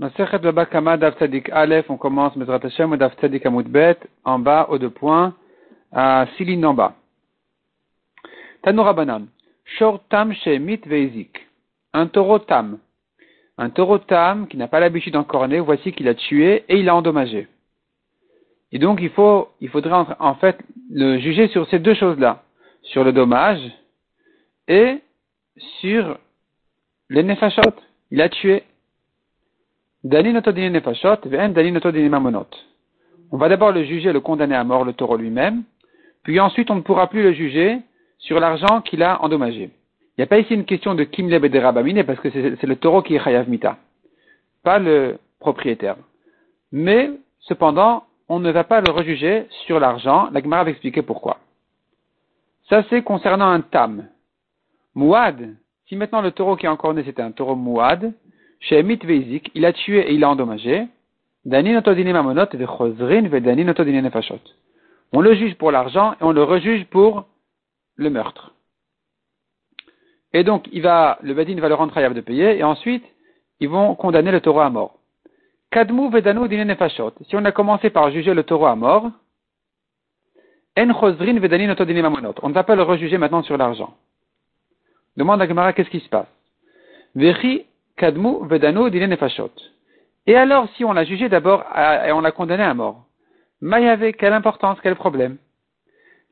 Aleph, on commence Mezrat Hashem Dav Tzadik Amud Bet, en bas, au deux points, à six lignes en bas. Tanura Banan. Shor Tam Shemit Veizik. Un taureau Tam. Un taureau Tam qui n'a pas l'habitude d'encorner, voici qu'il a tué et il a endommagé. Et donc il faut, il faudrait en fait le juger sur ces deux choses-là. Sur le dommage et sur les nefashot. Il a tué. On va d'abord le juger, le condamner à mort, le taureau lui-même, puis ensuite on ne pourra plus le juger sur l'argent qu'il a endommagé. Il n'y a pas ici une question de kim de parce que c'est le taureau qui est chayav mita, pas le propriétaire. Mais, cependant, on ne va pas le rejuger sur l'argent. La Gemara va expliquer pourquoi. Ça, c'est concernant un tam. Mouad, si maintenant le taureau qui est encore né, c'était un taureau mouad, chez Veizik, il a tué et il a endommagé. On le juge pour l'argent et on le rejuge pour le meurtre. Et donc, le Badin va le rendre khayab de payer et ensuite, ils vont condamner le taureau à mort. Kadmu vedanu nefashot. Si on a commencé par juger le taureau à mort, en chosrin vedani mamonot. On ne va pas le rejuger maintenant sur l'argent. Demande à Gemara qu'est-ce qui se passe? Vechi Kadmu Vedano. Et alors, si on l'a jugé d'abord et on l'a condamné à mort, Mayave, quelle importance, quel problème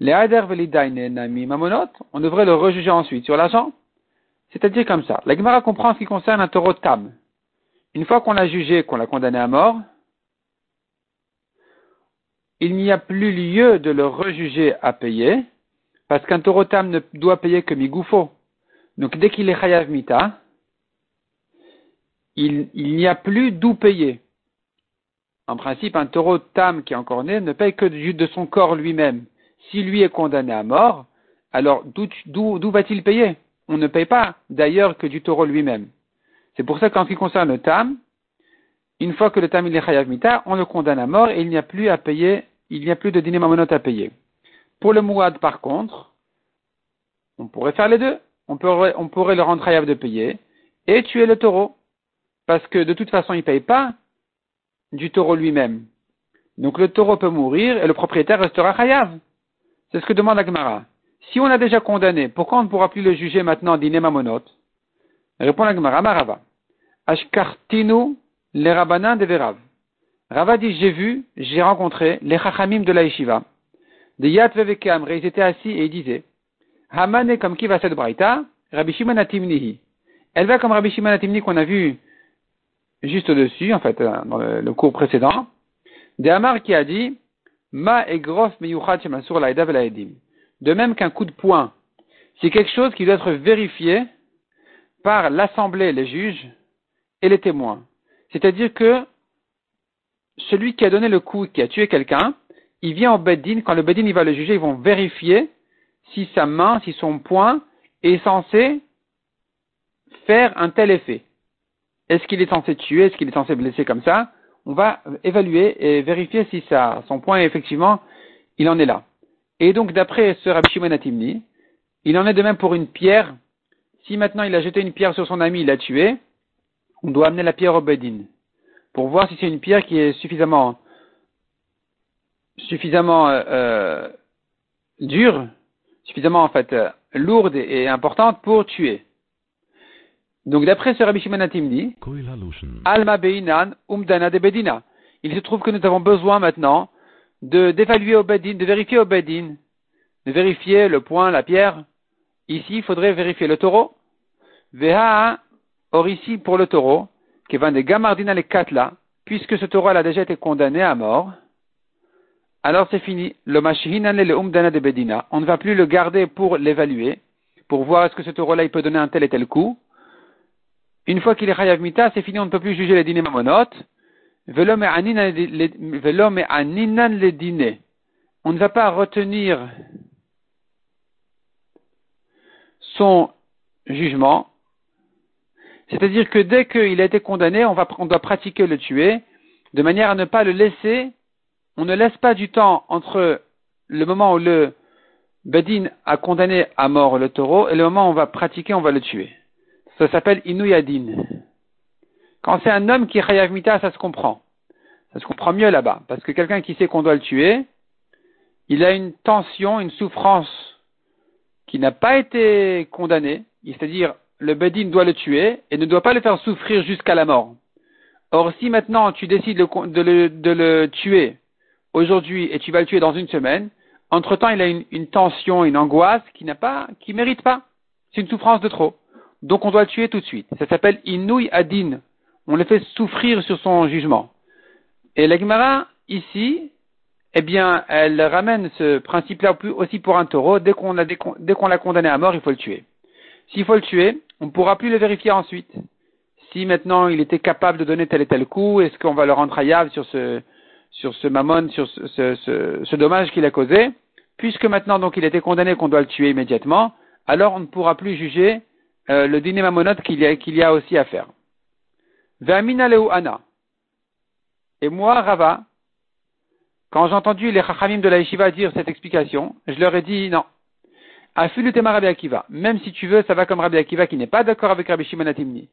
Les Nami Mamonot, on devrait le rejuger ensuite sur l'argent. C'est-à-dire comme ça. La Gemara comprend ce qui concerne un taureau tam. Une fois qu'on l'a jugé, qu'on l'a condamné à mort, il n'y a plus lieu de le rejuger à payer, parce qu'un taureau tam ne doit payer que migoufo. Donc dès qu'il est chayav mita, il, n'y a plus d'où payer. En principe, un taureau tam qui est encore né ne paye que de son corps lui-même. Si lui est condamné à mort, alors d'où va-t-il payer? On ne paye pas d'ailleurs que du taureau lui-même. C'est pour ça qu'en ce qui concerne le tam, une fois que le tam il est chayav mita, on le condamne à mort et il n'y a plus à payer, il n'y a plus de dîner mamonot à payer. Pour le mouad, par contre, on pourrait faire les deux. On pourrait, on pourrait le rendre chayav de payer et tuer le taureau parce que de toute façon, il ne paye pas du taureau lui-même. Donc le taureau peut mourir et le propriétaire restera chayav. C'est ce que demande Agmara. Si on a déjà condamné, pourquoi on ne pourra plus le juger maintenant d'iné mamonot Répond Agmara, Marava. Ashkartinu les rabanan de Verav. Rava dit, j'ai vu, j'ai rencontré les chachamim de la yeshiva. Des yat vevekam, ils étaient assis et ils disaient, Hamane comme qui va cette braïta, Rabbi Shimon Elle va comme Rabbi Shimon qu'on a vu juste au-dessus, en fait, euh, dans le, cours précédent, de Amar qui a dit Ma grof De même qu'un coup de poing, c'est quelque chose qui doit être vérifié par l'assemblée, les juges et les témoins. C'est-à-dire que celui qui a donné le coup, qui a tué quelqu'un, il vient au Beddin, quand le Beddin il va le juger, ils vont vérifier si sa main, si son poing est censé faire un tel effet. Est-ce qu'il est censé tuer Est-ce qu'il est censé blesser comme ça On va évaluer et vérifier si ça, son point effectivement, il en est là. Et donc, d'après ce Rabbi Shimon Atimni, il en est de même pour une pierre. Si maintenant il a jeté une pierre sur son ami, il l'a tué, on doit amener la pierre au Bedin pour voir si c'est une pierre qui est suffisamment suffisamment euh, euh dure, suffisamment en fait euh, lourde et importante pour tuer. Donc d'après ce Rabbi Shimon dit, Alma Beinan Umdana de Bedina. Il se trouve que nous avons besoin maintenant de d'évaluer au Bedin, de vérifier au Bedin, de vérifier le point, la pierre. Ici, il faudrait vérifier le taureau. Veha, or ici pour le taureau, qui va de Gamardina les Katla, puisque ce taureau a déjà été condamné à mort, alors c'est fini. Le Mashihinan le Umdana de Bedina. On ne va plus le garder pour l'évaluer, pour voir est-ce que ce taureau-là il peut donner un tel et tel coup. Une fois qu'il est chayav mita, c'est fini, on ne peut plus juger les dîners mamonot. Velom et aninan les dîners. On ne va pas retenir son jugement. C'est-à-dire que dès qu'il a été condamné, on, on doit pratiquer le tuer, de manière à ne pas le laisser, on ne laisse pas du temps entre le moment où le Bedin a condamné à mort le taureau et le moment où on va pratiquer, on va le tuer. Ça s'appelle Inuyadin. Quand c'est un homme qui est mita, ça se comprend. Ça se comprend mieux là-bas. Parce que quelqu'un qui sait qu'on doit le tuer, il a une tension, une souffrance qui n'a pas été condamnée. C'est-à-dire, le Bedin doit le tuer et ne doit pas le faire souffrir jusqu'à la mort. Or, si maintenant tu décides de le, tuer aujourd'hui et tu vas le tuer dans une semaine, entre-temps, il a une, tension, une angoisse qui n'a pas, qui mérite pas. C'est une souffrance de trop. Donc, on doit le tuer tout de suite. Ça s'appelle Inouï Adin. On le fait souffrir sur son jugement. Et la ici, eh bien, elle ramène ce principe-là aussi pour un taureau. Dès qu'on l'a condamné à mort, il faut le tuer. S'il faut le tuer, on ne pourra plus le vérifier ensuite. Si maintenant il était capable de donner tel et tel coup, est-ce qu'on va le rendre hayab sur ce, sur ce mammon, sur ce, dommage qu'il a causé? Puisque maintenant donc il était condamné qu'on doit le tuer immédiatement, alors on ne pourra plus juger euh, le dîner mammonote qu'il y, a, aussi à faire. Et moi, Rava, quand j'ai entendu les chachamim de la yeshiva dire cette explication, je leur ai dit non. Afilu tema Rabbi Akiva. Même si tu veux, ça va comme Rabbi Akiva qui n'est pas d'accord avec Rabbi Shimon Atimni.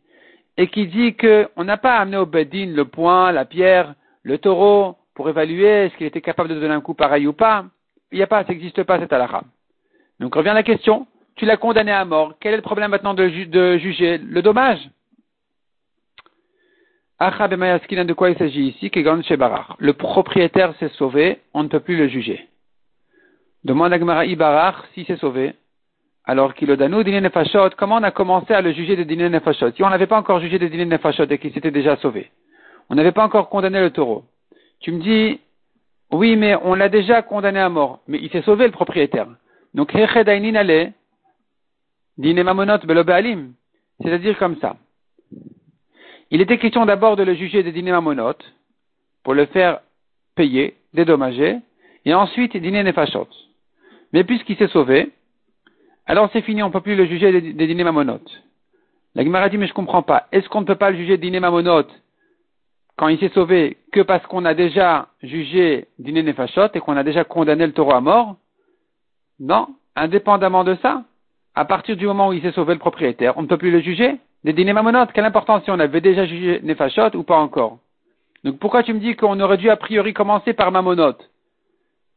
Et qui dit qu'on n'a pas amené au Bedin le point, la pierre, le taureau, pour évaluer est-ce qu'il était capable de donner un coup pareil ou pas. Il n'y a pas, ça n'existe pas cette halakha. Donc revient la question. Tu l'as condamné à mort. Quel est le problème maintenant de, juger le dommage? de quoi il s'agit ici? Le propriétaire s'est sauvé, on ne peut plus le juger. Demande à Gemara Ibarach si c'est sauvé. Alors qu'il dîner nefashot, comment on a commencé à le juger de dîner nefashot? Si on n'avait pas encore jugé de dîner nefashot et qu'il s'était déjà sauvé, on n'avait pas encore condamné le taureau. Tu me dis, oui, mais on l'a déjà condamné à mort, mais il s'est sauvé le propriétaire. Donc, dîner mamonot belobalim. C'est-à-dire comme ça. Il était question d'abord de le juger de dîner mamonotes pour le faire payer, dédommager, et ensuite dîner nefashot. Mais puisqu'il s'est sauvé, alors c'est fini, on ne peut plus le juger de, dîner mamonotes. La Gemara dit, mais je ne comprends pas. Est-ce qu'on ne peut pas le juger dîner mamonotes quand il s'est sauvé que parce qu'on a déjà jugé dîner nefashot et qu'on a déjà condamné le taureau à mort? Non, indépendamment de ça, à partir du moment où il s'est sauvé le propriétaire, on ne peut plus le juger? Des dîners mamonotes, quelle importance si on avait déjà jugé Nefashot ou pas encore? Donc pourquoi tu me dis qu'on aurait dû a priori commencer par mamonote?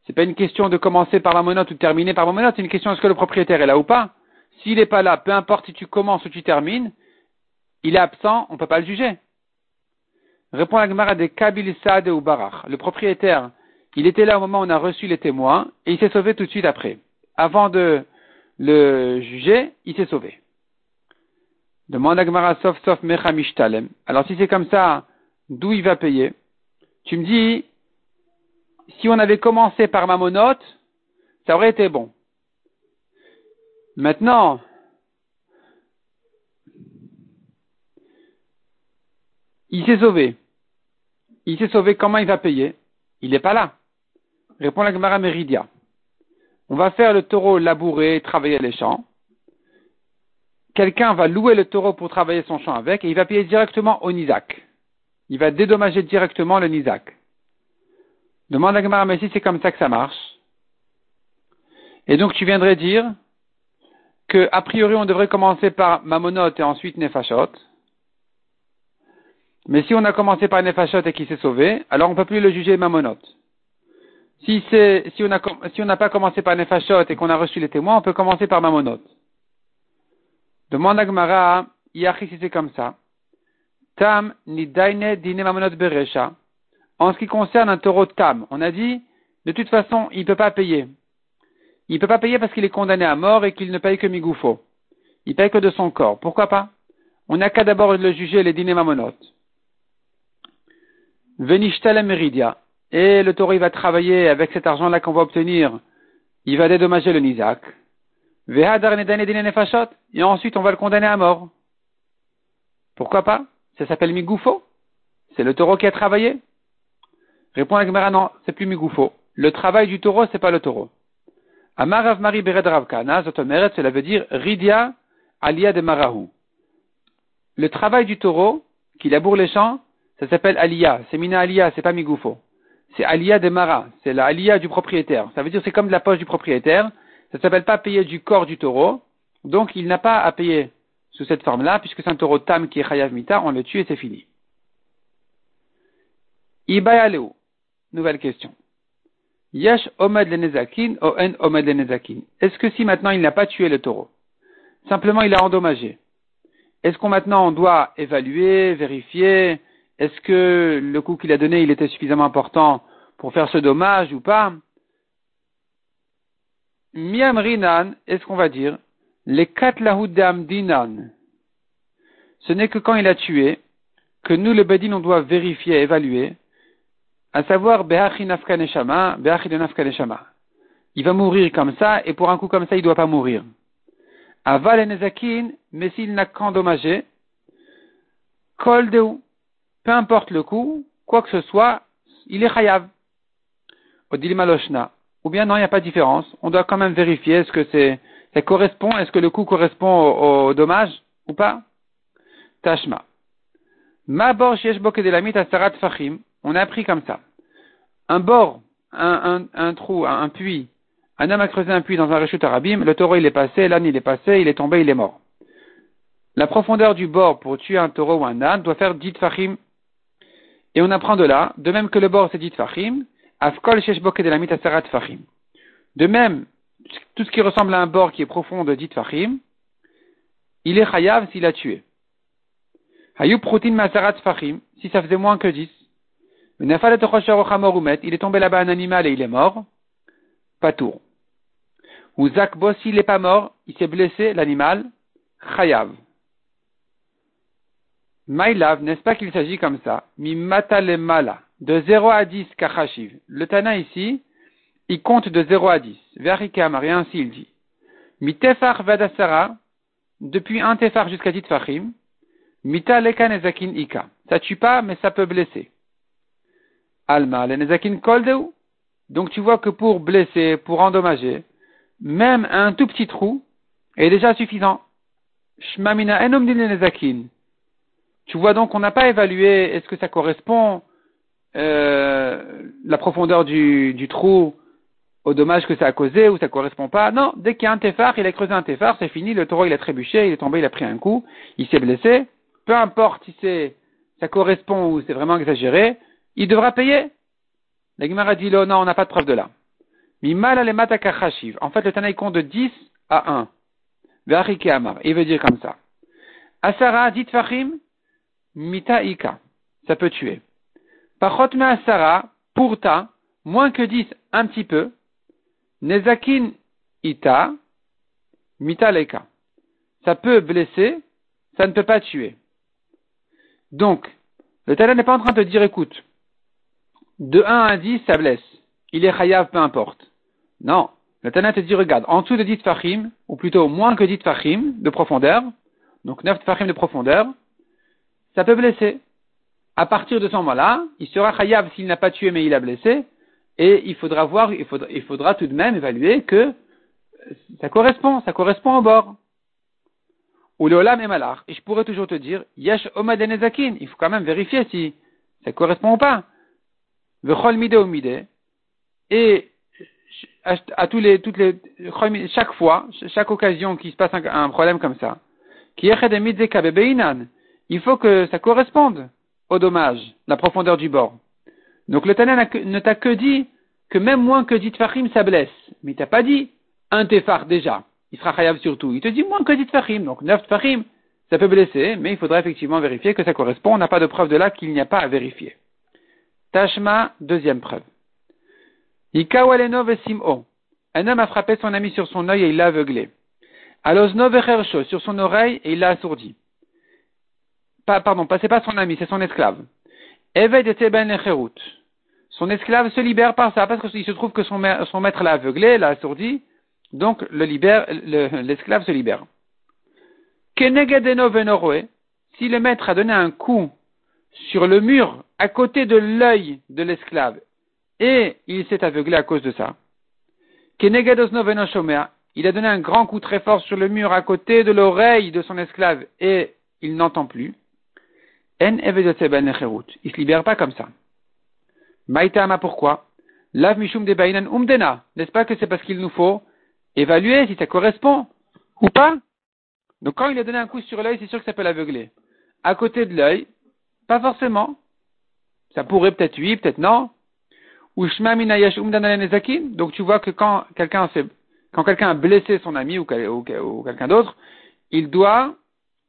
C'est pas une question de commencer par mamonote ou de terminer par mamonote, c'est une question est-ce que le propriétaire est là ou pas? S'il n'est pas là, peu importe si tu commences ou tu termines, il est absent, on ne peut pas le juger. Répond la Gemara des Kabil Saad ou Barach. Le propriétaire, il était là au moment où on a reçu les témoins et il s'est sauvé tout de suite après. Avant de le juger, il s'est sauvé. Demande à Gemara sauf sauf. Alors si c'est comme ça, d'où il va payer? Tu me dis, si on avait commencé par ma monote, ça aurait été bon. Maintenant, il s'est sauvé. Il s'est sauvé, comment il va payer? Il n'est pas là. Répond la Gemara Meridia. On va faire le taureau labourer, travailler les champs quelqu'un va louer le taureau pour travailler son champ avec et il va payer directement au Nizak. Il va dédommager directement le Nizak. Demande à Gemara, mais si c'est comme ça que ça marche. Et donc tu viendrais dire que a priori on devrait commencer par Mamonot et ensuite Nefashot. Mais si on a commencé par Nefashot et qu'il s'est sauvé, alors on ne peut plus le juger Mamonot. Si, si on n'a pas commencé par Nefashot et qu'on a reçu les témoins, on peut commencer par Mamonot. Demande à Gmara, Yachi si c'est comme ça. Tam ni daine dine mamonot beresha. En ce qui concerne un taureau tam, on a dit, de toute façon, il ne peut pas payer. Il ne peut pas payer parce qu'il est condamné à mort et qu'il ne paye que migoufo. Il paye que de son corps. Pourquoi pas? On n'a qu'à d'abord le juger les dîners mamonot. Venishtel meridia. Et le taureau, il va travailler avec cet argent-là qu'on va obtenir. Il va dédommager le nizak. Et ensuite, on va le condamner à mort. Pourquoi pas? Ça s'appelle Migoufo. C'est le taureau qui a travaillé. Répond Gemara, non, c'est plus Migoufo. Le travail du taureau, c'est pas le taureau. Amarav Mari Bered Ravkana, Zotomeret, cela veut dire Ridia Alia de Marahu. Le travail du taureau, qui laboure les champs, ça s'appelle Alia. C'est Mina Alia, c'est pas Migoufo. C'est Alia de Mara. C'est la Alia du propriétaire. Ça veut dire c'est comme de la poche du propriétaire. Ça ne s'appelle pas payer du corps du taureau. Donc il n'a pas à payer sous cette forme-là, puisque c'est un taureau tam qui est chayav mita, on le tue et c'est fini. Ibayaleu. Nouvelle question. Yesh omed lenezakin o en omed lenezakin. Est-ce que si maintenant il n'a pas tué le taureau, simplement il a endommagé, est-ce qu'on maintenant on doit évaluer, vérifier, est-ce que le coup qu'il a donné il était suffisamment important pour faire ce dommage ou pas? Miam rinan, est-ce qu'on va dire les katlahudam dinan Ce n'est que quand il a tué que nous, le Bedin, on doit vérifier, évaluer, à savoir neshama, Il va mourir comme ça, et pour un coup comme ça, il ne doit pas mourir. Aval nezakin, mais s'il n'a qu'endommagé, kol peu importe le coup, quoi que ce soit, il est chayav. Ou bien non, il n'y a pas de différence. On doit quand même vérifier est-ce que c'est, ça correspond, est-ce que le coup correspond au, dommage ou pas. Tashma. Ma bor asarat fachim. On a appris comme ça. Un bord, un, un, trou, un, puits. Un homme a creusé un puits dans un rechut arabim. Le taureau il est passé, l'âne il est passé, il est tombé, il est mort. La profondeur du bord pour tuer un taureau ou un âne doit faire dit fachim. Et on apprend de là, de même que le bord c'est dit fachim, afkol de asarat fachim. De même, tout ce qui ressemble à un bord qui est profond de dit fachim, il est chayav s'il a tué. Hayub protein masarat fachim, si ça faisait moins que 10. Il est tombé là-bas un animal et il est mort. Pas. Ou Zakbo, s'il n'est pas mort, il s'est blessé, l'animal. Chayav. Maïlav, n'est-ce pas qu'il s'agit comme ça? Mi mala. De 0 à 10, kachashiv. Le Tana ici, il compte de 0 à 10. Verikam, rien ainsi il dit. Mi tefar vadasara. Depuis un tefar jusqu'à 10 fachim. Mita lekan ezakin ika. Ça tue pas, mais ça peut blesser. Alma lenezakin koldeu. Donc tu vois que pour blesser, pour endommager, même un tout petit trou est déjà suffisant. Shmamina enom nezakin. Tu vois donc qu'on n'a pas évalué est-ce que ça correspond euh, la profondeur du, du, trou au dommage que ça a causé ou ça correspond pas. Non, dès qu'il y a un téphar, il a creusé un téphar, c'est fini, le taureau il a trébuché, il est tombé, il a pris un coup, il s'est blessé peu importe si c'est, ça correspond ou c'est vraiment exagéré, il devra payer. La Gemara dit non, on n'a pas de preuve de là. En fait, le Tanaï compte de 10 à 1. Amar. Il veut dire comme ça. Asara, dit Fahim, mita ika. Ça peut tuer. Pachot me asara, pourta, moins que 10, un petit peu. Nezakin ita, mita leika. Ça peut blesser, ça ne peut pas tuer. Donc, le Tana n'est pas en train de dire, écoute, de 1 à 10, ça blesse. Il est chayav, peu importe. Non. Le Tana te dit, regarde, en dessous de 10 fachim, ou plutôt moins que 10 fachim de profondeur, donc 9 fachim de profondeur, ça peut blesser. À partir de ce moment-là, il sera chayav s'il n'a pas tué mais il a blessé, et il faudra voir, il faudra, il faudra tout de même évaluer que ça correspond, ça correspond au bord ou le olam est malach. Et je pourrais toujours te dire, yesh omad il faut quand même vérifier si ça correspond ou pas. Et à tous les, toutes les, chaque fois, chaque occasion qu'il se passe un, problème comme ça, il faut que ça corresponde au dommage, la profondeur du bord. Donc le Tana ne t'a que dit que même moins que dit Fahim, ça blesse. Mais il t'a pas dit un tefar déjà il sera chayav surtout. Il te dit moins que 10 fachim, donc 9 fachim, ça peut blesser, mais il faudra effectivement vérifier que ça correspond. On n'a pas de preuve de là qu'il n'y a pas à vérifier. Tashma, deuxième preuve. sim'o. Un homme a frappé son ami sur son œil et il l'a aveuglé. Alosno sur son oreille et il l'a assourdi. Pas, pardon, c'est pas son ami, c'est son esclave. Son esclave se libère par ça, parce qu'il se trouve que son, maître l'a aveuglé, l'a assourdi, donc l'esclave se libère. Si le maître a donné un coup sur le mur à côté de l'œil de l'esclave et il s'est aveuglé à cause de ça. Il a donné un grand coup très fort sur le mur à côté de l'oreille de son esclave et il n'entend plus. Il ne se libère pas comme ça. Maïtama pourquoi? Lav mishum de umdena. N'est-ce pas que c'est parce qu'il nous faut évaluer si ça correspond ou pas? Donc quand il a donné un coup sur l'œil, c'est sûr que ça peut l'aveugler. À côté de l'œil, pas forcément. Ça pourrait peut-être oui, peut-être non. Donc tu vois que quand quelqu'un quand quelqu'un a blessé son ami ou, quelqu'un d'autre, il doit,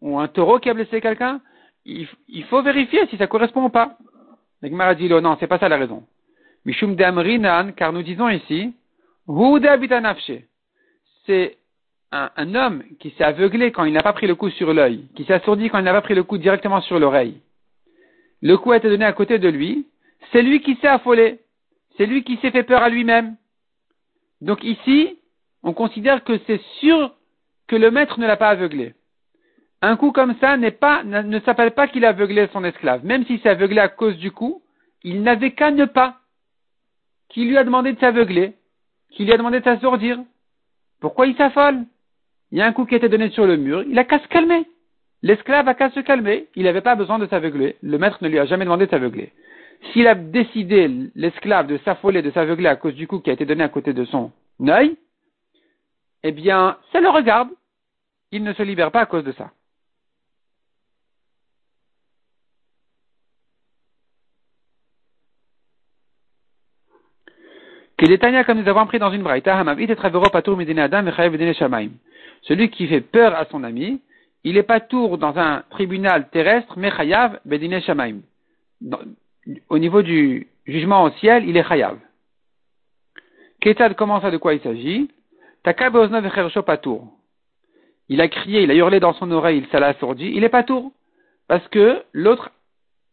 ou un taureau qui a blessé quelqu'un, il, faut vérifier si ça correspond ou pas. Le dit non, c'est pas ça la raison. Mishum car nous disons ici, c'est un, un, homme qui s'est aveuglé quand il n'a pas pris le coup sur l'œil, qui s'est assourdi quand il n'a pas pris le coup directement sur l'oreille. Le coup a été donné à côté de lui, c'est lui qui s'est affolé, c'est lui qui s'est fait peur à lui-même. Donc ici, on considère que c'est sûr que le maître ne l'a pas aveuglé. Un coup comme ça n'est pas, ne s'appelle pas qu'il a aveuglé son esclave. Même s'il s'est aveuglé à cause du coup, il n'avait qu'à ne pas. Qui lui a demandé de s'aveugler Qui lui a demandé de s'assourdir Pourquoi il s'affole? Il y a un coup qui a été donné sur le mur, il a qu'à se calmer. L'esclave a qu'à se calmer, il n'avait pas besoin de s'aveugler. Le maître ne lui a jamais demandé de s'aveugler. S'il a décidé, l'esclave, de s'affoler, de s'aveugler à cause du coup qui a été donné à côté de son œil, eh bien, ça le regarde. Il ne se libère pas à cause de ça. Tania, comme nous avons appris dans une braïta, Celui qui fait peur à son ami, il est pas tour dans un tribunal terrestre, mais chayav bedine shamaim. Au niveau du jugement au ciel, il est chayav. Ketad commence à de quoi il s'agit. Il a crié, il a hurlé dans son oreille, il s'est assourdi. Il est pas tour. Parce que l'autre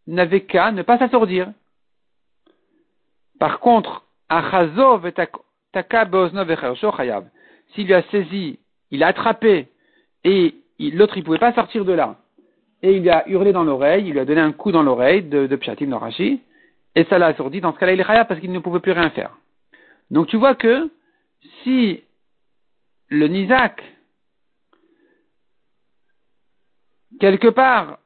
n'avait qu'à ne pas s'assourdir. Par contre, s'il lui a saisi, il a attrapé et l'autre il pouvait pas sortir de là. Et il lui a hurlé dans l'oreille, il lui a donné un coup dans l'oreille de, de Pshatim Norashi, et ça l'a assourdi. Dans ce cas-là, il est khayab parce qu'il ne pouvait plus rien faire. Donc tu vois que si le Nizak, quelque part,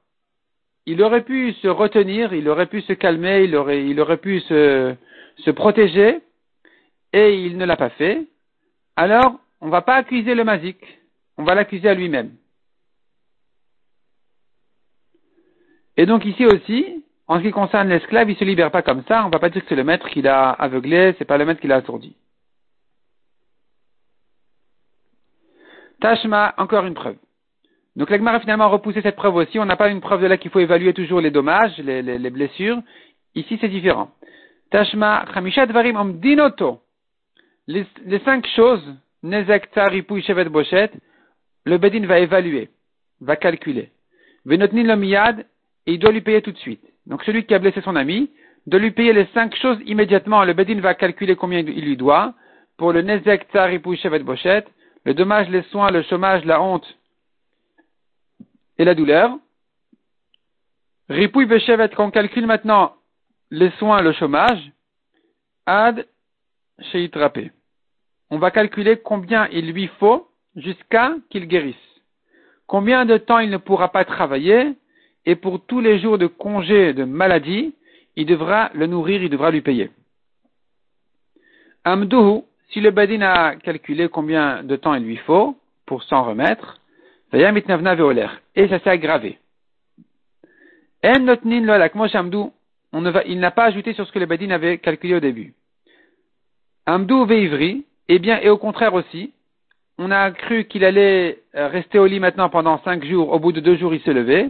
il aurait pu se retenir, il aurait pu se calmer, il aurait, pu se, se protéger, et il ne l'a pas fait, alors on ne va pas accuser le mazik, on va l'accuser à lui-même. Et donc ici aussi, en ce qui concerne l'esclave, il ne se libère pas comme ça, on ne va pas dire que c'est le maître qui l'a aveuglé, c'est pas le maître qui l'a assourdi. Tashma, encore une preuve. Donc l'Agmar a finalement repoussé cette preuve aussi. On n'a pas une preuve de là qu'il faut évaluer toujours les dommages, les, les blessures. Ici, c'est différent. Tashma, Chamishat Varim Omdinoto. Les, cinq choses, Nezek, Tsar, Shevet, Bochet, le Bedin va évaluer, va calculer. Venotnin le Miyad, et il doit lui payer tout de suite. Donc celui qui a blessé son ami, doit lui payer les cinq choses immédiatement. Le Bedin va calculer combien il lui doit. Pour le Nezek, Tsar, Shevet, Bochet, le dommage, les soins, le chômage, la honte et la douleur. Ripouille Veshevet, qu'on calcule maintenant les soins, le chômage, ad sheitrape. On va calculer combien il lui faut jusqu'à qu'il guérisse. Combien de temps il ne pourra pas travailler et pour tous les jours de congé de maladie, il devra le nourrir, il devra lui payer. Amduhu, si le badin a calculé combien de temps il lui faut pour s'en remettre, et ça s'est aggravé. On il n'a pas ajouté sur ce que le Badin avait calculé au début. Amdou veivri, eh bien, et au contraire aussi, on a cru qu'il allait euh, rester au lit maintenant pendant cinq jours, au bout de deux jours il se levait.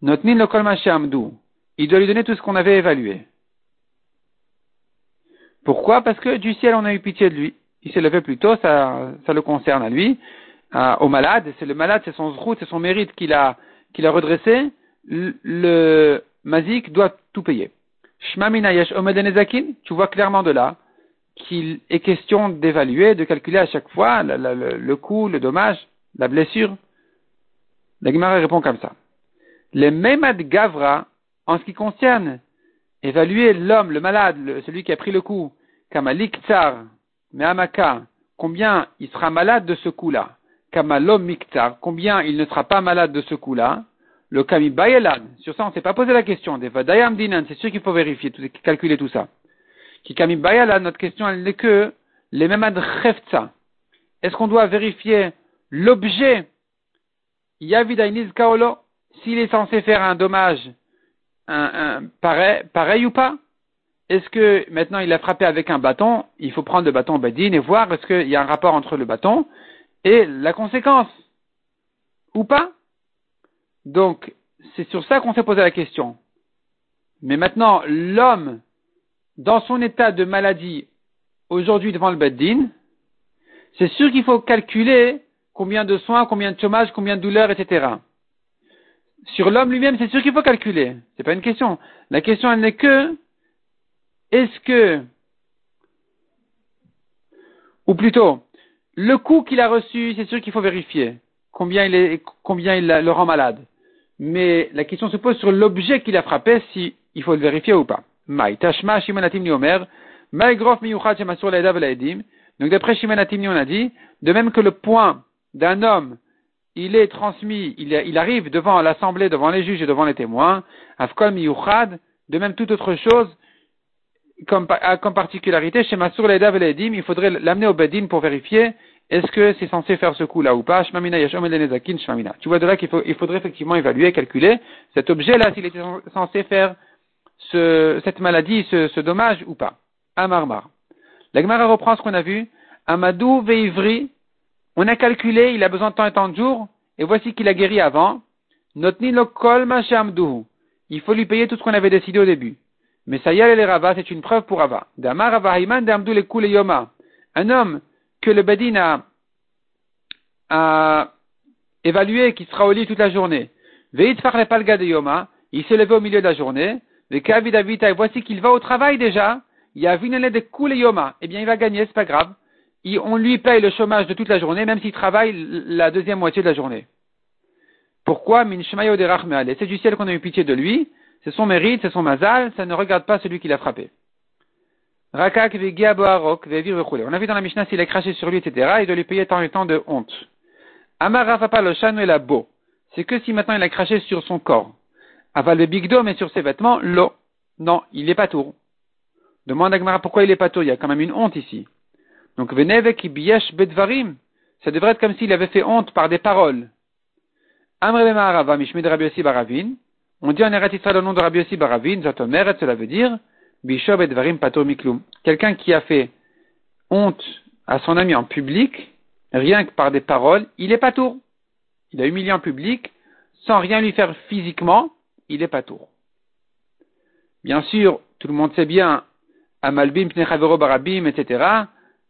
Notnin le kolmaché Amdou, il doit lui donner tout ce qu'on avait évalué. Pourquoi? Parce que du ciel on a eu pitié de lui. Il s'est levé plus tôt, ça le concerne à lui, au malade, c'est le malade, c'est son route, c'est son mérite qu'il a, qu'il a redressé. le Mazik doit tout payer. tu vois clairement de là qu'il est question d'évaluer, de calculer à chaque fois le, coût, le dommage, la blessure. La Gemara répond comme ça. Les Memad Gavra, en ce qui concerne évaluer l'homme, le malade, celui qui a pris le coup, Kamalik Tsar, Mehamaka, combien il sera malade de ce coup-là, Kamalom Miktar, combien il ne sera pas malade de ce coup-là, le kami bayelan, sur ça on ne s'est pas posé la question. Des vadayam dinan, c'est sûr qu'il faut vérifier, tout, calculer tout ça. Qui kami bayelan, notre question elle n'est que les mêmes adrefza. Est-ce qu'on doit vérifier l'objet? Yavidainis kaolo, s'il est censé faire un dommage, un, pareil, pareil ou pas? Est-ce que maintenant il a frappé avec un bâton? Il faut prendre le bâton Badin et voir est-ce qu'il y a un rapport entre le bâton et la conséquence ou pas Donc, c'est sur ça qu'on s'est posé la question. Mais maintenant, l'homme, dans son état de maladie, aujourd'hui devant le Beddin, c'est sûr qu'il faut calculer combien de soins, combien de chômage, combien de douleurs, etc. Sur l'homme lui-même, c'est sûr qu'il faut calculer. C'est pas une question. La question, elle n'est que, est-ce que, ou plutôt, le coût qu'il a reçu, c'est sûr qu'il faut vérifier combien il, le rend malade. Mais la question se pose sur l'objet qu'il a frappé, si il faut le vérifier ou pas. Laedav Donc d'après shimanatim on a dit, de même que le point d'un homme, il est transmis, il, arrive devant l'assemblée, devant les juges et devant les témoins, afkol miyuchad, de même toute autre chose, comme, comme particularité, chez Masur Ledav il faudrait l'amener au Bedin pour vérifier est-ce que c'est censé faire ce coup-là ou pas? Tu vois de là qu'il il faudrait effectivement évaluer, calculer cet objet-là, s'il était censé faire ce, cette maladie, ce, ce, dommage ou pas. Amarmar. La Gemara reprend ce qu'on a vu. Amadou veivri. On a calculé, il a besoin de temps et temps de jours, et voici qu'il a guéri avant. Notni lo kol Il faut lui payer tout ce qu'on avait décidé au début. Mais ça y est, les Rava, c'est une preuve pour Rava. Damar yoma. Un homme que le Bedin a, évalué qui sera au lit toute la journée. Palga de yoma. Il s'est levé au milieu de la journée. et voici qu'il va au travail déjà. Il y a vinele de yoma. Eh bien, il va gagner, c'est pas grave. on lui paye le chômage de toute la journée, même s'il travaille la deuxième moitié de la journée. Pourquoi? Min C'est du ciel qu'on a eu pitié de lui. C'est son mérite, c'est son mazal. Ça ne regarde pas celui qui l'a frappé. Rakak On a vu dans la Mishnah s'il a craché sur lui, etc. Il doit lui payer tant et tant de honte. Amar Rafapa le et la. C'est que si maintenant il a craché sur son corps. Aval le bigdo, mais sur ses vêtements, l'eau. Non, il est pas tour. Demande à Gmara pourquoi il est pas tour. Il y a quand même une honte ici. Donc, veneve ki biesh bedvarim. Ça devrait être comme s'il avait fait honte par des paroles. Amre Rava mishmid Rabbi Baravin. On dit en Eretz le nom de Rabbi Yossi Baravin, Zatomeret, cela veut dire, Bishop et Dvarim Pato Miklum. Quelqu'un qui a fait honte à son ami en public, rien que par des paroles, il est pas tour. Il a humilié en public, sans rien lui faire physiquement, il est pas tour. Bien sûr, tout le monde sait bien, Amalbim, Pnechavero Barabim, etc.,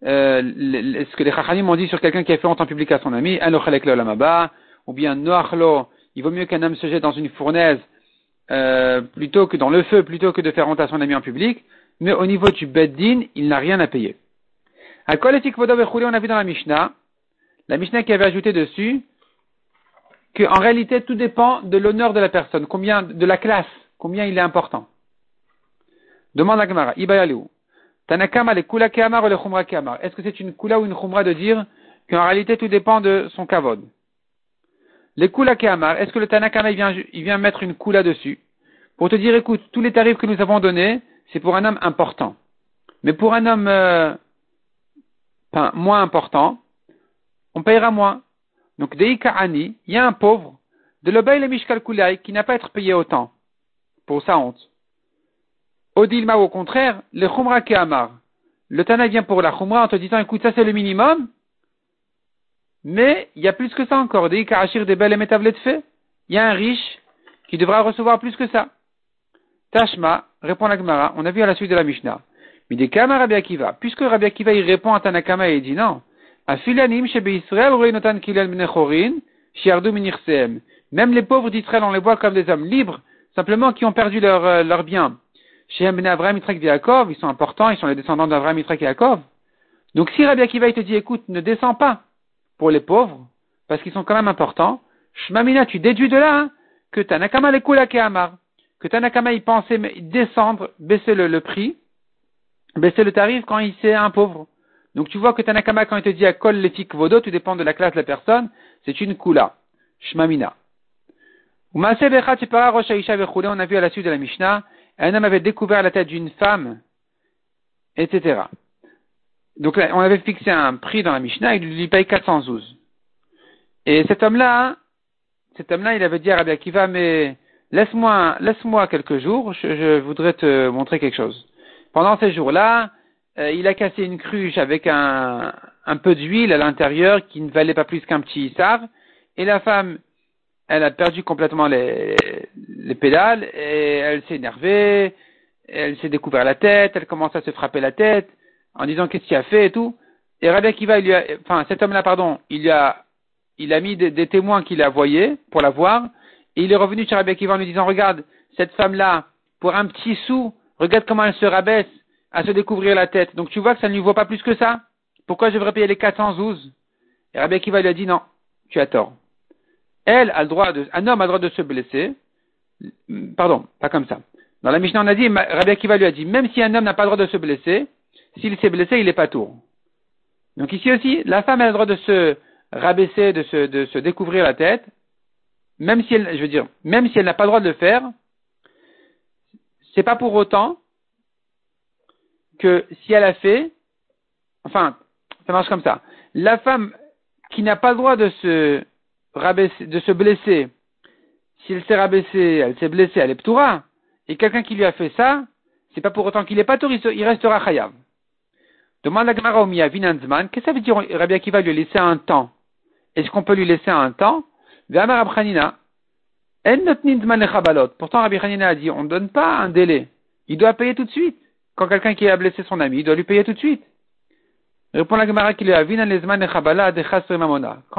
euh, ce que les Chachanim ont dit sur quelqu'un qui a fait honte en public à son ami, ou bien Noachlo, il vaut mieux qu'un homme se jette dans une fournaise euh, plutôt que dans le feu, plutôt que de faire honte à son ami en public, mais au niveau du beddin, il n'a rien à payer. À on a vu dans la Mishnah, la Mishnah qui avait ajouté dessus, qu'en réalité tout dépend de l'honneur de la personne, combien, de la classe, combien il est important. Demande à Gemara, Tanakama le kula le khumra Est-ce que c'est une kula ou une khumra de dire qu'en réalité tout dépend de son kavod? Les kula est-ce que le Tanakama il vient, il vient mettre une kula dessus pour te dire écoute, tous les tarifs que nous avons donnés, c'est pour un homme important. Mais pour un homme euh, moins important, on payera moins. Donc, Deika Ani, il y a un pauvre, de l'obey le Mishkal Kulai, qui n'a pas à être payé autant, pour sa honte. Odilma, au contraire, le Khumra Kehamar. Le Tana vient pour la Khumra en te disant, écoute, ça c'est le minimum, mais il y a plus que ça encore. Des des belles de fait. Il y a un riche qui devra recevoir plus que ça. Tashma, répond la Gemara, on a vu à la suite de la Mishnah. Mais des Kama Rabbi Akiva, puisque Rabbi Akiva il répond à Tanakama et il dit non. Afilanim. Même les pauvres d'Israël, on les voit comme des hommes libres, simplement qui ont perdu leur, euh, leur bien. Chez Avraham, Yitzhak et Yaakov, ils sont importants, ils sont les descendants d'Avraham, Yitzhak et. Donc si Rabbi Akiva il te dit, écoute, ne descends pas, pour les pauvres, parce qu'ils sont quand même importants, Shmamina, tu déduis de là hein, que Tanakama le Kula Amar, que Tanakama il pensait descendre, baisser le, prix, baisser le tarif quand il c'est un pauvre. Donc tu vois que Tanakama, quand il te dit à Kol l'éthique vodo, tout dépend de la classe de la personne, c'est une Kula. Shmamina. On a vu à la suite de la Mishnah, un homme avait découvert la tête d'une femme, etc. Donc on avait fixé un prix dans la Mishnah, il lui paye 412. Et cet homme-là, cet homme-là, il avait dit à Rabbi Akiva, mais laisse-moi, laisse-moi quelques jours, je, voudrais te montrer quelque chose. Pendant ces jours-là, euh, il a cassé une cruche avec un, un peu d'huile à l'intérieur qui ne valait pas plus qu'un petit issar, et la femme, elle a perdu complètement les, les pédales, et elle s'est énervée, elle s'est découvert la tête, elle commence à se frapper la tête, en disant qu'est-ce qu'il a fait et tout. Et Rabbi Akiva, il lui a, enfin, cet homme-là, pardon, il a, il a mis des, témoins qu'il a voyés pour la voir, et il est revenu chez Rabbi Akiva en lui disant, regarde, cette femme-là, pour un petit sou, regarde comment elle se rabaisse à se découvrir la tête. Donc tu vois que ça ne lui vaut pas plus que ça. Pourquoi je devrais payer les 412 Et Rabbi Akiva lui a dit, non, tu as tort. Elle a le droit de, un homme a le droit de se blesser. Pardon, pas comme ça. Dans la Mishnah, on a dit, Rabbi Akiva lui a dit, même si un homme n'a pas le droit de se blesser, s'il s'est blessé, il n'est pas tour. Donc ici aussi, la femme a le droit de se rabaisser, de se, de se découvrir la tête, même si elle, je veux dire, même si elle n'a pas le droit de le faire, c'est pas pour autant que si elle a fait, enfin, ça marche comme ça. La femme qui n'a pas le droit de se rabaisser, de se blesser, si elle s'est rabaissée, elle s'est blessée, elle est ptoura, et quelqu'un qui lui a fait ça, c'est pas pour autant qu'il est pas tour, il restera chayav. Demande la Gemara au Vinanzman, qu'est-ce que ça veut dire Rabbi Akiva lui laisser un temps? Est-ce qu'on peut lui laisser un temps? Pourtant, Rabbi Hanina a dit, on ne donne pas un délai. Il doit payer tout de suite. Quand quelqu'un qui a blessé son ami, il doit lui payer tout de suite. Répond la Gemara qu'il a Quand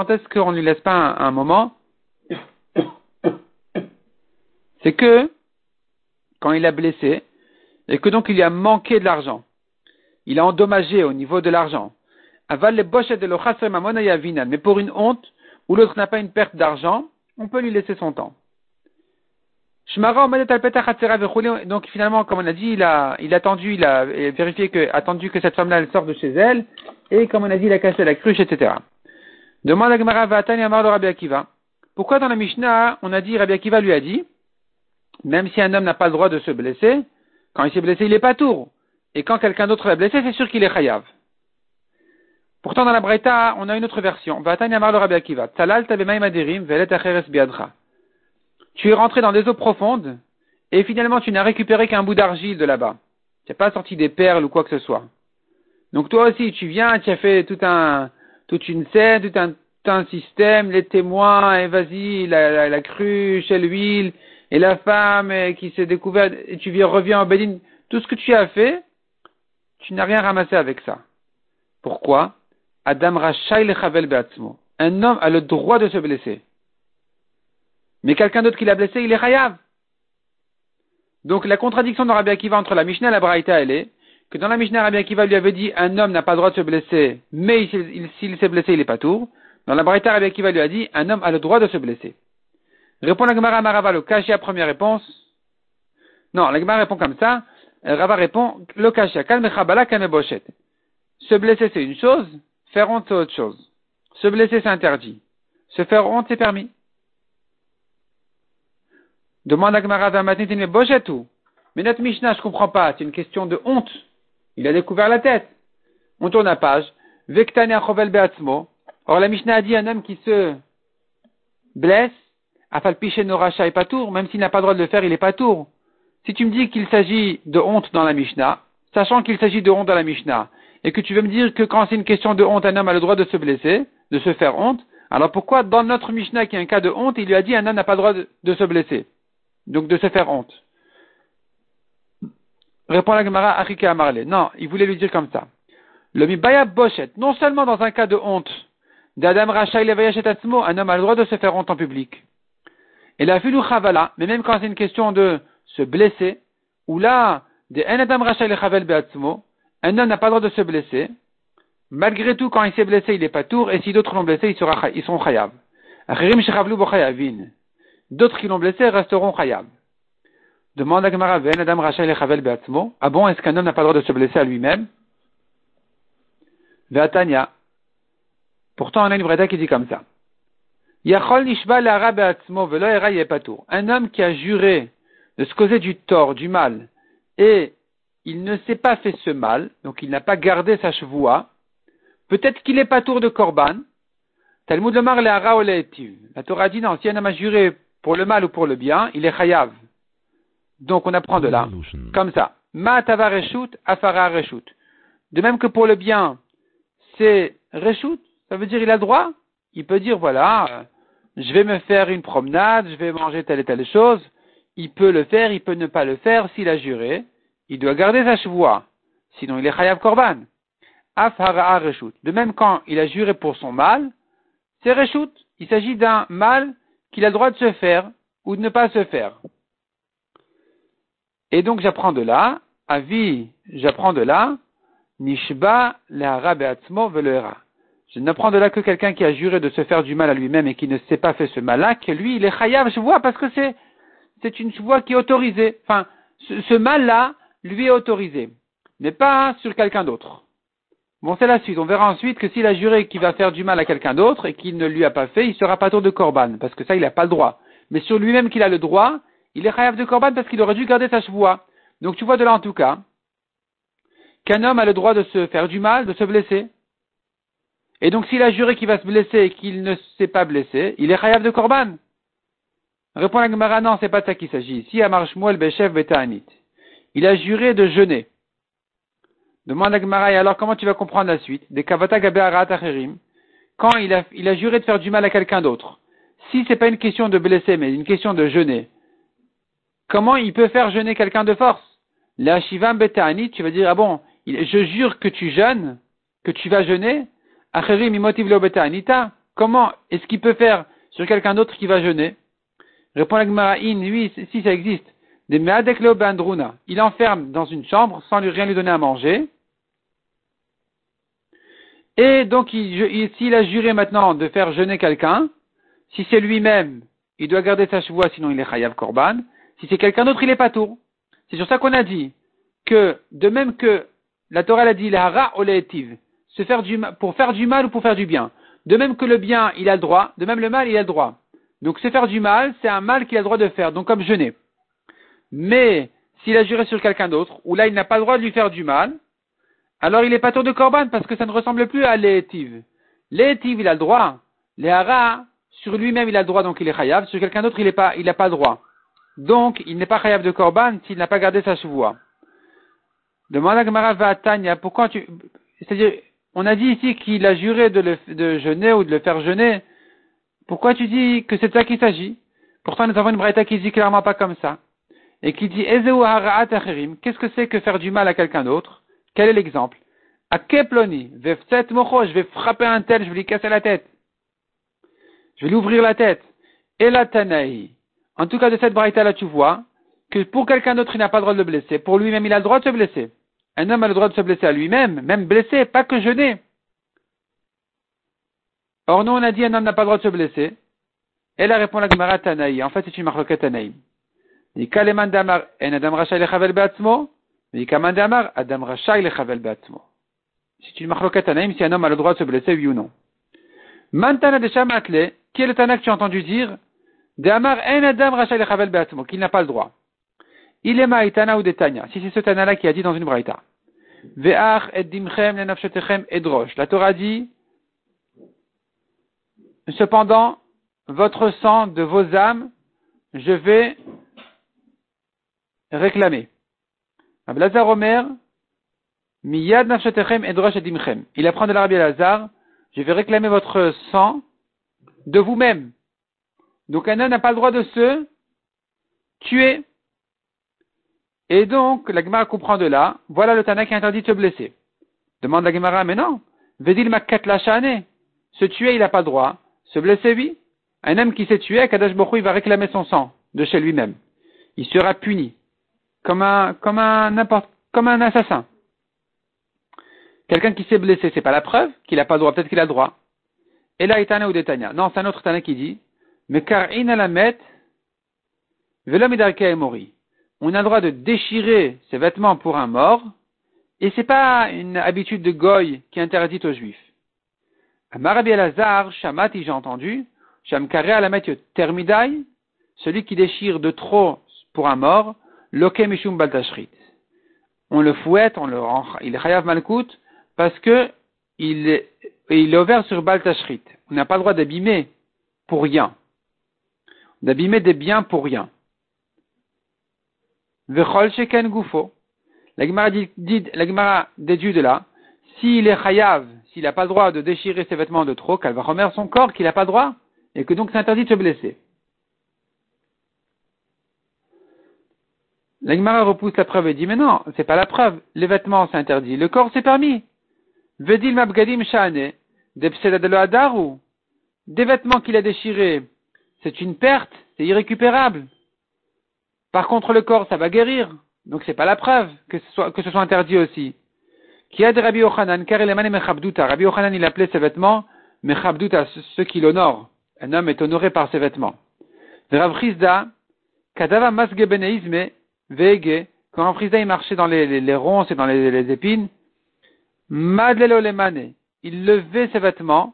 est-ce qu'on ne lui laisse pas un, un moment? C'est que, quand il a blessé, et que donc il lui a manqué de l'argent il a endommagé au niveau de l'argent. Aval les de Mais pour une honte, où l'autre n'a pas une perte d'argent, on peut lui laisser son temps. Donc finalement, comme on a dit, il a, attendu, il a vérifié que, attendu que cette femme-là, elle sorte de chez elle, et comme on a dit, il a cassé la cruche, etc. Demande à Gemara Amar Rabbi. Pourquoi dans la Mishnah, on a dit, Rabbi Akiva lui a dit, même si un homme n'a pas le droit de se blesser, quand il s'est blessé, il n'est pas tour. Et quand quelqu'un d'autre l'a blessé, c'est sûr qu'il est chayav. Pourtant, dans la Braïta, on a une autre version. Tu es rentré dans des eaux profondes, et finalement, tu n'as récupéré qu'un bout d'argile de là-bas. Tu n'as pas sorti des perles ou quoi que ce soit. Donc toi aussi, tu viens, tu as fait tout un, toute une scène, tout un, un système, les témoins, et vas-y, la, la, cruche, et l'huile, et la femme qui s'est découverte, et tu viens, reviens en Bédine. Tout ce que tu as fait, tu n'as rien ramassé avec ça. Pourquoi? Adam Rachai Lechavel Beatzmo. Un homme a le droit de se blesser. Mais quelqu'un d'autre qui l'a blessé, il est Chayav. Donc la contradiction dans Rabbi Akiva entre la Mishnah et la Braïta, elle est que dans la Mishnah, Rabbi Akiva lui avait dit un homme n'a pas le droit de se blesser, mais s'il s'est blessé, il est pas tour. Dans la Braïta, Rabbi Akiva lui a dit un homme a le droit de se blesser. Répond la Gemara Maraval à première réponse. Non, la Gemara répond comme ça. Rava répond, le Se blesser, c'est une chose, faire honte, c'est autre chose. Se blesser, c'est interdit. Se faire honte, c'est permis. Demande à Gmara mais Boshetu. Mais notre Mishnah, je comprends pas, c'est une question de honte. Il a découvert la tête. On tourne la page. Or, la Mishnah a dit un homme qui se blesse, afal piché noracha et pas tour, même s'il n'a pas le droit de le faire, il est pas tour. Si tu me dis qu'il s'agit de honte dans la Mishnah, sachant qu'il s'agit de honte dans la Mishnah, et que tu veux me dire que quand c'est une question de honte, un homme a le droit de se blesser, de se faire honte, alors pourquoi dans notre Mishnah qui est un cas de honte, il lui a dit un homme n'a pas le droit de, se blesser, donc de se faire honte? Répond la Gemara Arika Amarle. Non, il voulait lui dire comme ça. Le mibaya boshet, non seulement dans un cas de honte, d'Adam Rachel un homme a le droit de se faire honte en public. Et la filu chavala, mais même quand c'est une question de se blesser, ou là, un homme n'a pas le droit de se blesser, malgré tout, quand il s'est blessé, il n'est pas tour, et si d'autres l'ont blessé, ils, seront chayav. D'autres qui l'ont blessé resteront chayav. Demande à Gemara, Adam Rachel Beatzmo. Ah bon, est-ce qu'un homme n'a pas le droit de se blesser à lui-même? Ve'atania. Pourtant, on a une vraie qui dit comme ça. Un homme qui a juré de se causer du tort, du mal, et il ne s'est pas fait ce mal, donc il n'a pas gardé sa chevoie, peut-être qu'il n'est pas tour de Corban. Talmud le La Torah dit non, si un homme a juré pour le mal ou pour le bien, il est chayav. Donc on apprend de là, comme ça. Ma tava reshut, afara reshut. De même que pour le bien, c'est reshut, ça veut dire il a droit. Il peut dire voilà, euh, je vais me faire une promenade, je vais manger telle et telle chose. Il peut le faire, il peut ne pas le faire. S'il a juré, il doit garder sa chevoie. Sinon il est chayav korban. De même quand il a juré pour son mal, c'est reshut. Il s'agit d'un mal qu'il a le droit de se faire ou de ne pas se faire. Et donc j'apprends de là, avis, j'apprends de là, nishba velera. Je n'apprends de là que quelqu'un qui a juré de se faire du mal à lui-même et qui ne s'est pas fait ce mal-là, que lui, il est chayav, je vois, parce que c'est, c'est une voie qui est autorisée. Enfin, ce, mal-là, lui est autorisé, mais pas sur quelqu'un d'autre. Bon, c'est la suite. On verra ensuite que s'il a juré qu'il va faire du mal à quelqu'un d'autre et qu'il ne lui a pas fait, il sera pas tour de korban, parce que ça, il n'a pas le droit. Mais sur lui-même qu'il a le droit, il est chayav de korban parce qu'il aurait dû garder sa chevoie. Donc tu vois de là en tout cas qu'un homme a le droit de se faire du mal, de se blesser. Et donc s'il a juré qu'il va se blesser et qu'il ne s'est pas blessé, il est chayav de korban. Répond la Gemara, non, c'est pas de ça qu'il s'agit. Ici, à Marshmuel Beshev Beta'anit. Il a juré de jeûner. Demande à Gemara, alors comment tu vas comprendre la suite? Des Kavata Quand il a, il a juré de faire du mal à quelqu'un d'autre. Si c'est pas une question de blesser, mais une question de jeûner, comment il peut faire jeûner quelqu'un de force? La Shivam Beta'anit, tu vas dire, ah bon, je jure que tu jeûnes, que tu vas jeûner? Acherim lo Beta'anita. Comment est-ce qu'il peut faire sur quelqu'un d'autre qui va jeûner? Répond la Gemara, oui, si ça existe. Des Meadek lo Bandruna. Il enferme dans une chambre sans lui rien lui donner à manger. Et donc, s'il a juré maintenant de faire jeûner quelqu'un, si c'est lui-même, il doit garder sa chevoie, sinon il est chayav korban. Si c'est quelqu'un d'autre, il est pas tour. C'est sur ça qu'on a dit que, de même que la Torah a dit, la se faire du pour faire du mal ou pour faire du bien. De même que le bien, il a le droit, de même le mal, il a le droit. Donc, se faire du mal, c'est un mal qu'il a le droit de faire, donc comme jeûner. Mais, s'il a juré sur quelqu'un d'autre, ou là, il n'a pas le droit de lui faire du mal, alors il est pas tour de korban parce que ça ne ressemble plus à l'étive. L'étive, il a le droit. Léhara, sur lui-même, il a le droit, donc il est chayav. Sur quelqu'un d'autre, il n'a pas, il pas le droit. Donc, il n'est pas chayav de korban s'il n'a pas gardé sa chevoie. Demande à Gemara Tanya, pourquoi tu, c'est-à-dire, on a dit ici qu'il a juré de, le, de jeûner ou de le faire jeûner. Pourquoi tu dis que c'est de ça qu'il s'agit? Pourtant, nous avons une braïta qui dit clairement pas comme ça. Et qui dit, qu'est-ce que c'est que faire du mal à quelqu'un d'autre? Quel est l'exemple? À Keploni, je vais frapper un tel, je vais lui casser la tête. Je vais lui ouvrir la tête. Et la. En tout cas, de cette braïta là, tu vois que pour quelqu'un d'autre, il n'a pas le droit de le blesser. Pour lui-même, il a le droit de se blesser. Un homme a le droit de se blesser à lui-même, même blessé, pas que jeûner. Or, nous, on a dit un homme n'a pas le droit de se blesser. Elle a répondu à la Gemara Tanaï. En fait, c'est une marloquette Tanaï. Kaleman damar en adam rachai beatzmo, damar rachai beatzmo. C'est une marloquette Tanaïm si un homme a le droit de se blesser, oui ou non. Mantana de Shamatle, qui est le Tana que tu as entendu dire De Amar en Adam Rachel Lechavel Beatmo, qu'il n'a pas le droit. Il est Maïtana ou de Tanya, si c'est ce Tana-là qui a dit dans une braïta. Ve'ach et dimchem lenafshetechem edrosh. La Torah dit Cependant, votre sang de vos âmes, je vais réclamer. Omer, edimchem. Il apprend de l'Arabie Lazare, je vais réclamer votre sang de vous-même. Donc un n'a pas le droit de se tuer. Et donc, la Gemara comprend de là, voilà le Tana qui interdit de se blesser. Demande la Gemara, mais non, Vedil Makat Lachane, se tuer, il n'a pas le droit. Se blesser, oui. Un homme qui s'est tué, Kadash Bokhu, il va réclamer son sang de chez lui-même. Il sera puni. Comme un, comme un, assassin. Quelqu'un qui s'est blessé, c'est pas la preuve qu'il n'a pas le droit, peut-être qu'il a le droit. Et là, Itana ou Detania. Non, c'est un autre Tana qui dit, mais car inalamet, mori. On a le droit de déchirer ses vêtements pour un mort, et c'est pas une habitude de goy qui est interdite aux juifs. Marabi Elazar, Shamati, j'ai entendu, Shamkare alamet termidai, celui qui déchire de trop pour un mort, loke mishum baltashrit. On le fouette, on le rend, il chayav malkout, parce que il est, il est ouvert sur Baltashrit. On n'a pas le droit d'abîmer pour rien. d'abîmer des biens pour rien. Vechol sheken gufo. La Gemara déduit de là, s'il est chayav, s'il n'a pas le droit de déchirer ses vêtements de trop, qu'elle va remettre son corps, qu'il n'a pas le droit, et que donc c'est interdit de se blesser. La repousse la preuve et dit, mais non, c'est pas la preuve, les vêtements c'est interdit, le corps c'est permis. Vedil mabgadim shane, adaru. Des vêtements qu'il a déchirés, c'est une perte, c'est irrécupérable. Par contre, le corps, ça va guérir. Donc c'est pas la preuve que ce soit interdit aussi. Qui a de Rabbi Yochanan, car il mechabduta. Rabbi Yochanan, il appelait ses vêtements mechabduta, ceux qui l'honorent. Un homme est honoré par ses vêtements. Rav Chizda, kadava masge beneizme, vege, quand Rav Chizda, il marchait dans les, les, ronces et dans les, les épines, madlelo lemane, il levait ses vêtements,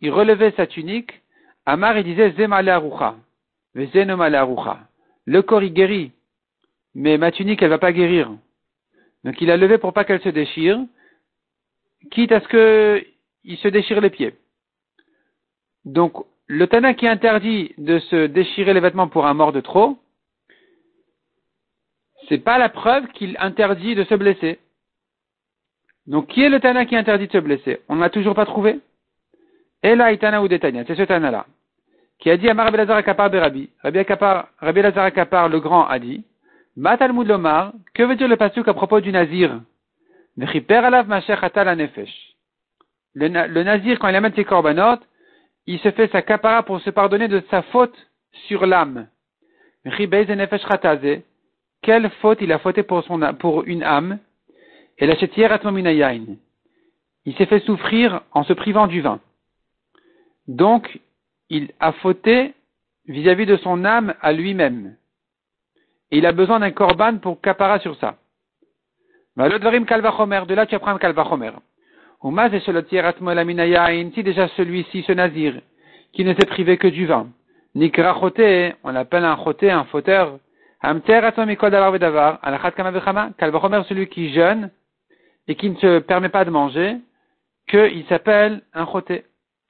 il relevait sa tunique, Amar, il disait zemale arucha. Le corps, il guérit, mais ma tunique, elle va pas guérir. Donc il a levé pour pas qu'elle se déchire, quitte à ce qu'il se déchire les pieds. Donc le Tana qui interdit de se déchirer les vêtements pour un mort de trop, c'est pas la preuve qu'il interdit de se blesser. Donc qui est le Tana qui interdit de se blesser? On ne l'a toujours pas trouvé? Et là, Itana ou Detania, c'est ce Tana-là, qui a dit à Rabbi Lazar Akapar Berabi, Rabbi, Lazar Akapar le grand a dit, Matalmud Lomar, que veut dire le pasuk à propos du nazir? Le, nazir, quand il amène ses corbanotes, il se fait sa capara pour se pardonner de sa faute sur l'âme. Quelle faute il a fauté pour, son, pour une âme? Et la Il s'est fait souffrir en se privant du vin. Donc, il a fauté vis-à-vis de son âme à lui-même. Et il a besoin d'un korban pour capara sur ça. De là, tu apprends le kalvachomer. Si déjà celui-ci, ce nazir, qui ne s'est privé que du vin, nikra on l'appelle un choté, un fauteur, kalvachomer, celui qui jeûne et qui ne se permet pas de manger, qu'il s'appelle un choté.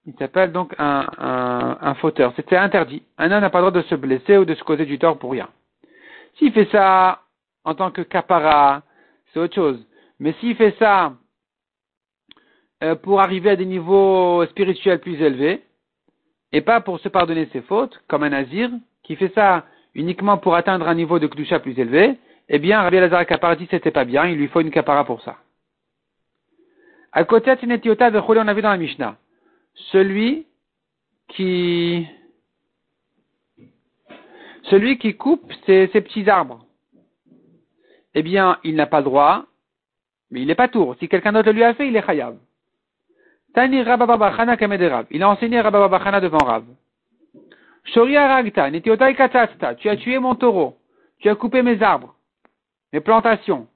Il s'appelle donc un, un, un fauteur. C'était interdit. Un homme n'a pas le droit de se blesser ou de se causer du tort pour rien. S'il fait ça en tant que capara, autre chose. Mais s'il fait ça euh, pour arriver à des niveaux spirituels plus élevés, et pas pour se pardonner ses fautes, comme un nazir, qui fait ça uniquement pour atteindre un niveau de kdusha plus élevé, eh bien, Rabbi Lazar Kapara dit c'était pas bien, il lui faut une capara pour ça. À côté de on a vu dans la Mishnah, celui qui celui qui coupe ces, petits arbres, eh bien, il n'a pas le droit, mais il n'est pas tour. Si quelqu'un d'autre lui a fait, il est chayav. Tani. Il a enseigné Rabababachana devant Rav. Shoria Ragta, Tu as tué mon taureau. Tu as coupé mes arbres, mes plantations.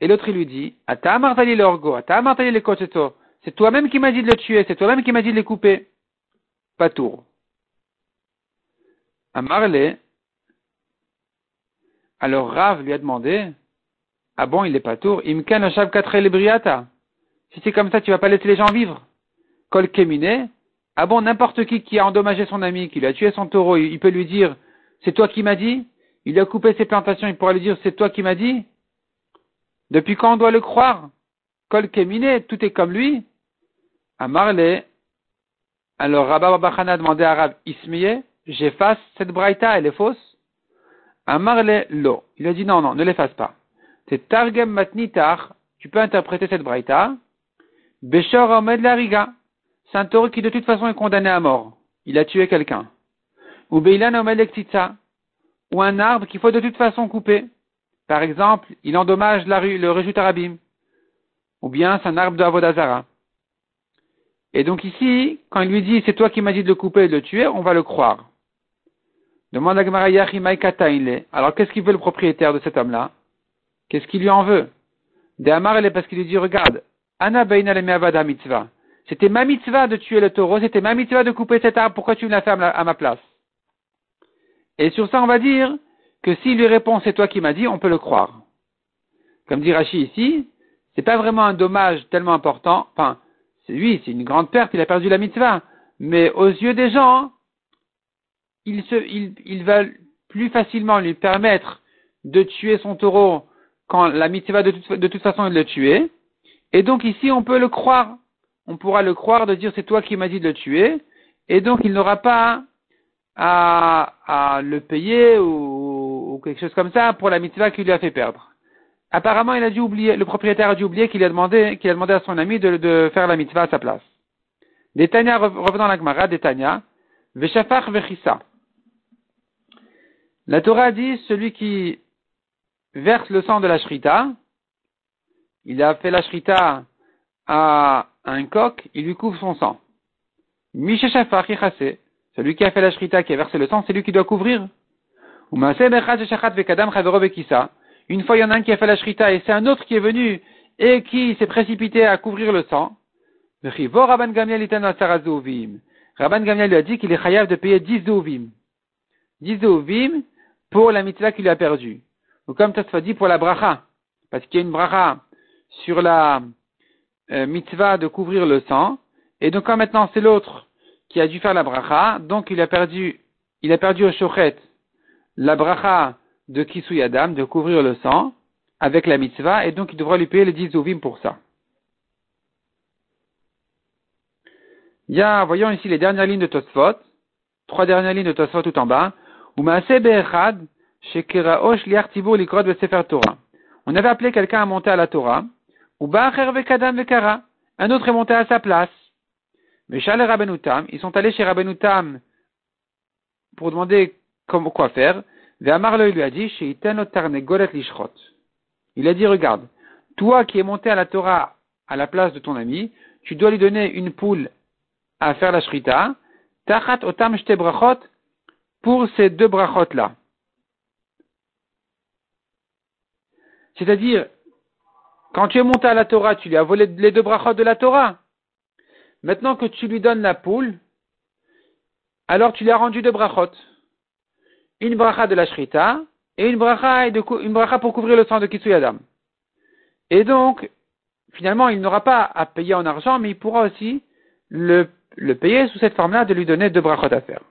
Et l'autre, il lui dit, Ata l'orgo, Ata Martali le C'est toi-même qui m'as dit de le tuer, c'est toi-même qui m'as dit de le couper. Pas tour. Amarle, alors Rav lui a demandé, ah bon, il est pas tour, imkan ashav briata. Si c'est comme ça, tu vas pas laisser les gens vivre. Kol kemine, ah bon, n'importe qui qui a endommagé son ami, qui lui a tué son taureau, il peut lui dire, c'est toi qui m'as dit? Il a coupé ses plantations, il pourra lui dire, c'est toi qui m'as dit? Depuis quand on doit le croire? Kol kemine, tout est comme lui. Amarle, alors Rabba Babachana a demandé à Rav Ismiye, j'efface cette braïta, elle est fausse? Amarle lo. Il a dit non, non, ne l'efface pas. C'est targem matnitar. Tu peux interpréter cette braïta. Beshor omed lariga. C'est un taureau qui de toute façon est condamné à mort. Il a tué quelqu'un. Ou beilan omed Ou un arbre qu'il faut de toute façon couper. Par exemple, il endommage le rejut arabim. Ou bien c'est un arbre de Avodazara. Et donc ici, quand il lui dit c'est toi qui m'as dit de le couper et de le tuer, on va le croire. Demande à Alors qu'est-ce qu'il veut le propriétaire de cet homme-là? Qu'est-ce qu'il lui en veut? De elle parce qu'il lui dit, regarde, Anna le mitzvah. C'était ma mitzvah de tuer le taureau, c'était ma mitzvah de couper cet arbre, pourquoi tu me l'as fait à ma place? Et sur ça, on va dire que s'il lui répond, c'est toi qui m'as dit, on peut le croire. Comme dit Rachi ici, c'est pas vraiment un dommage tellement important, enfin, c'est lui, c'est une grande perte, il a perdu la mitzvah. Mais aux yeux des gens, il, se, il, va plus facilement lui permettre de tuer son taureau quand la mitzvah de toute, de toute façon est de le tuer. Et donc ici, on peut le croire. On pourra le croire de dire c'est toi qui m'as dit de le tuer. Et donc il n'aura pas à, le payer ou, quelque chose comme ça pour la mitzvah qui lui a fait perdre. Apparemment, il a dû oublier, le propriétaire a dû oublier qu'il a demandé, qu'il a demandé à son ami de, faire la mitzvah à sa place. Détania, revenant à la Gemara, Détania, Veshafach Vechissa. La Torah dit, celui qui verse le sang de la shrita, il a fait la shrita à un coq, il lui couvre son sang. Celui qui a fait la shrita, qui a versé le sang, c'est lui qui doit couvrir. Une fois, il y en a un qui a fait la shrita et c'est un autre qui est venu et qui s'est précipité à couvrir le sang. Rabban Gamliel lui a dit qu'il est chayav de payer 10 zouvim. 10 zouvim pour la mitzvah qu'il a perdue. Ou comme se dit pour la bracha. Parce qu'il y a une bracha sur la euh, mitzvah de couvrir le sang. Et donc quand maintenant c'est l'autre qui a dû faire la bracha, donc il a perdu, il a perdu au shochet la bracha de Kisuyadam, de couvrir le sang, avec la mitzvah, et donc il devra lui payer les 10 ovim pour ça. Il y a, voyons ici les dernières lignes de Tosfot, trois dernières lignes de Tosfot tout en bas, on avait appelé quelqu'un à monter à la Torah, un autre est monté à sa place. Mais ils sont allés chez Rabbenoutam pour demander comment, quoi faire. Il lui a dit, Il a dit, regarde, toi qui es monté à la Torah à la place de ton ami, tu dois lui donner une poule à faire la shrita, tachat otam pour ces deux brachot là. C'est-à-dire, quand tu es monté à la Torah, tu lui as volé les deux brachot de la Torah. Maintenant que tu lui donnes la poule, alors tu lui as rendu deux brachot. Une bracha de la shrita et une bracha, pour couvrir le sang de Kitsuyadam. Et donc, finalement, il n'aura pas à payer en argent, mais il pourra aussi le, le payer sous cette forme-là de lui donner deux brachot à faire.